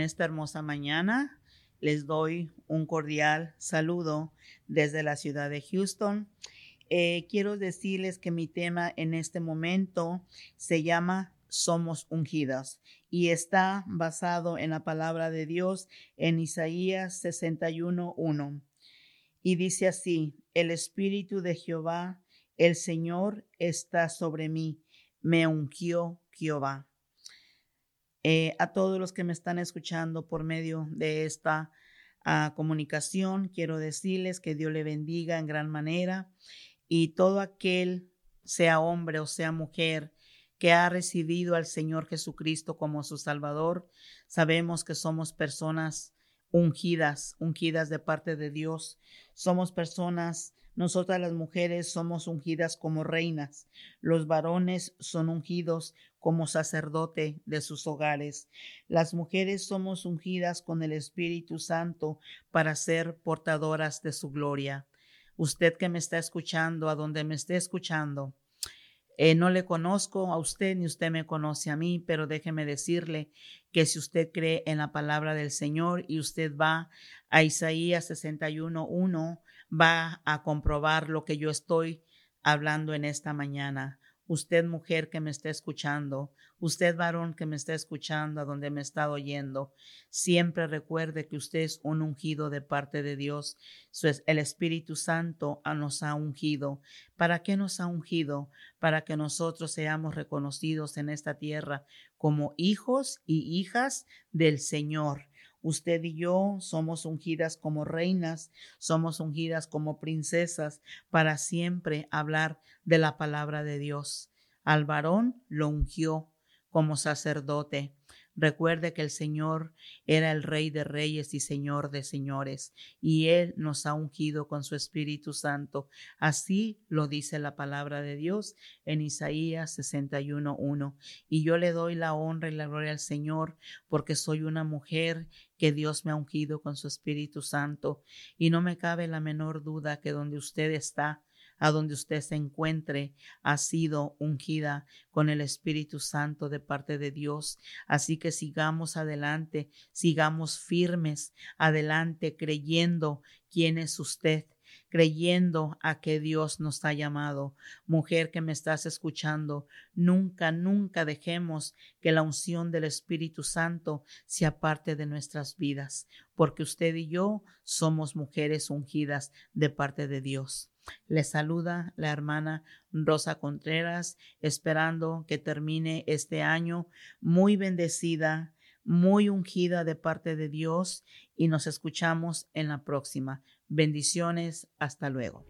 esta hermosa mañana. Les doy un cordial saludo desde la ciudad de Houston. Eh, quiero decirles que mi tema en este momento se llama Somos ungidas y está basado en la palabra de Dios en Isaías 61.1. Y dice así, el Espíritu de Jehová, el Señor está sobre mí, me ungió Jehová. Eh, a todos los que me están escuchando por medio de esta ah, comunicación, quiero decirles que Dios le bendiga en gran manera y todo aquel, sea hombre o sea mujer, que ha recibido al Señor Jesucristo como su Salvador, sabemos que somos personas ungidas, ungidas de parte de Dios. Somos personas, nosotras las mujeres somos ungidas como reinas. Los varones son ungidos como sacerdote de sus hogares. Las mujeres somos ungidas con el Espíritu Santo para ser portadoras de su gloria. Usted que me está escuchando, a donde me esté escuchando, eh, no le conozco a usted ni usted me conoce a mí, pero déjeme decirle que si usted cree en la palabra del Señor y usted va a Isaías 61.1, va a comprobar lo que yo estoy hablando en esta mañana usted mujer que me está escuchando, usted varón que me está escuchando, a donde me está oyendo, siempre recuerde que usted es un ungido de parte de Dios. El Espíritu Santo nos ha ungido. ¿Para qué nos ha ungido? Para que nosotros seamos reconocidos en esta tierra como hijos y hijas del Señor. Usted y yo somos ungidas como reinas, somos ungidas como princesas para siempre hablar de la palabra de Dios. Al varón lo ungió como sacerdote. Recuerde que el Señor era el Rey de Reyes y Señor de Señores, y Él nos ha ungido con su Espíritu Santo. Así lo dice la palabra de Dios en Isaías 61.1. Y yo le doy la honra y la gloria al Señor porque soy una mujer que Dios me ha ungido con su Espíritu Santo. Y no me cabe la menor duda que donde usted está, a donde usted se encuentre, ha sido ungida con el Espíritu Santo de parte de Dios. Así que sigamos adelante, sigamos firmes adelante, creyendo quién es usted creyendo a que Dios nos ha llamado. Mujer que me estás escuchando, nunca, nunca dejemos que la unción del Espíritu Santo sea parte de nuestras vidas, porque usted y yo somos mujeres ungidas de parte de Dios. Le saluda la hermana Rosa Contreras, esperando que termine este año muy bendecida, muy ungida de parte de Dios y nos escuchamos en la próxima. Bendiciones, hasta luego.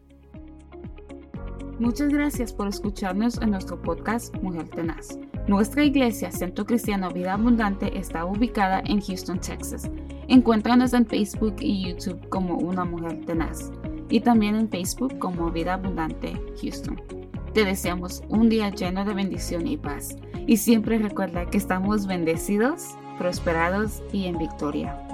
Muchas gracias por escucharnos en nuestro podcast Mujer Tenaz. Nuestra iglesia, Centro Cristiano Vida Abundante, está ubicada en Houston, Texas. Encuéntranos en Facebook y YouTube como Una Mujer Tenaz y también en Facebook como Vida Abundante Houston. Te deseamos un día lleno de bendición y paz. Y siempre recuerda que estamos bendecidos, prosperados y en victoria.